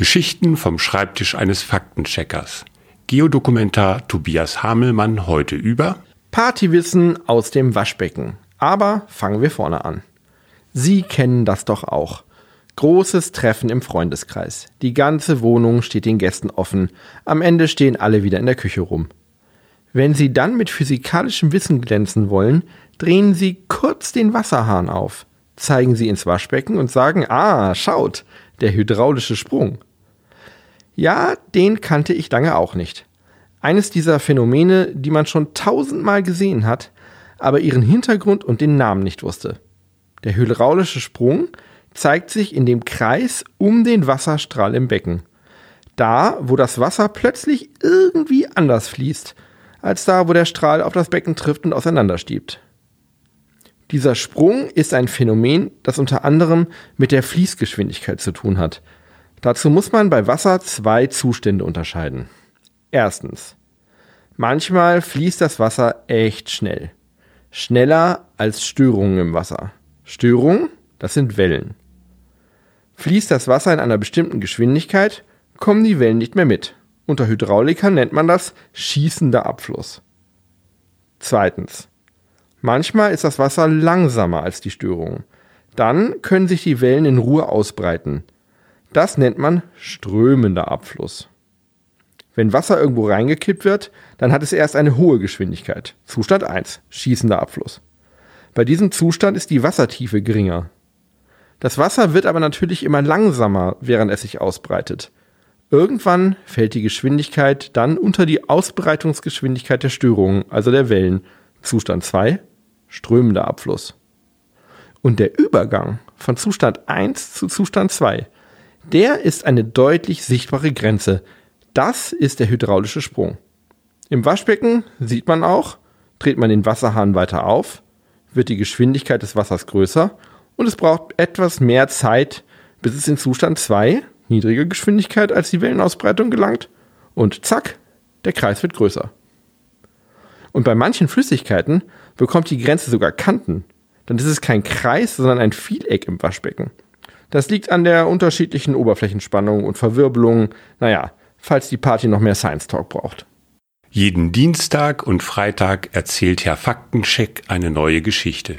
Geschichten vom Schreibtisch eines Faktencheckers. Geodokumentar Tobias Hamelmann heute über Partywissen aus dem Waschbecken. Aber fangen wir vorne an. Sie kennen das doch auch. Großes Treffen im Freundeskreis. Die ganze Wohnung steht den Gästen offen. Am Ende stehen alle wieder in der Küche rum. Wenn Sie dann mit physikalischem Wissen glänzen wollen, drehen Sie kurz den Wasserhahn auf, zeigen Sie ins Waschbecken und sagen, ah, schaut, der hydraulische Sprung. Ja, den kannte ich lange auch nicht. Eines dieser Phänomene, die man schon tausendmal gesehen hat, aber ihren Hintergrund und den Namen nicht wusste. Der hydraulische Sprung zeigt sich in dem Kreis um den Wasserstrahl im Becken. Da, wo das Wasser plötzlich irgendwie anders fließt, als da, wo der Strahl auf das Becken trifft und auseinanderstiebt. Dieser Sprung ist ein Phänomen, das unter anderem mit der Fließgeschwindigkeit zu tun hat, Dazu muss man bei Wasser zwei Zustände unterscheiden. Erstens. Manchmal fließt das Wasser echt schnell. Schneller als Störungen im Wasser. Störungen, das sind Wellen. Fließt das Wasser in einer bestimmten Geschwindigkeit, kommen die Wellen nicht mehr mit. Unter Hydraulikern nennt man das schießender Abfluss. Zweitens. Manchmal ist das Wasser langsamer als die Störungen. Dann können sich die Wellen in Ruhe ausbreiten. Das nennt man strömender Abfluss. Wenn Wasser irgendwo reingekippt wird, dann hat es erst eine hohe Geschwindigkeit. Zustand 1, schießender Abfluss. Bei diesem Zustand ist die Wassertiefe geringer. Das Wasser wird aber natürlich immer langsamer, während es sich ausbreitet. Irgendwann fällt die Geschwindigkeit dann unter die Ausbreitungsgeschwindigkeit der Störungen, also der Wellen. Zustand 2, strömender Abfluss. Und der Übergang von Zustand 1 zu Zustand 2 der ist eine deutlich sichtbare Grenze. Das ist der hydraulische Sprung. Im Waschbecken sieht man auch, dreht man den Wasserhahn weiter auf, wird die Geschwindigkeit des Wassers größer und es braucht etwas mehr Zeit, bis es in Zustand 2, niedrige Geschwindigkeit als die Wellenausbreitung gelangt und zack, der Kreis wird größer. Und bei manchen Flüssigkeiten bekommt die Grenze sogar Kanten. Dann ist es kein Kreis, sondern ein Vieleck im Waschbecken. Das liegt an der unterschiedlichen Oberflächenspannung und Verwirbelung. Naja, falls die Party noch mehr Science Talk braucht. Jeden Dienstag und Freitag erzählt Herr Faktencheck eine neue Geschichte.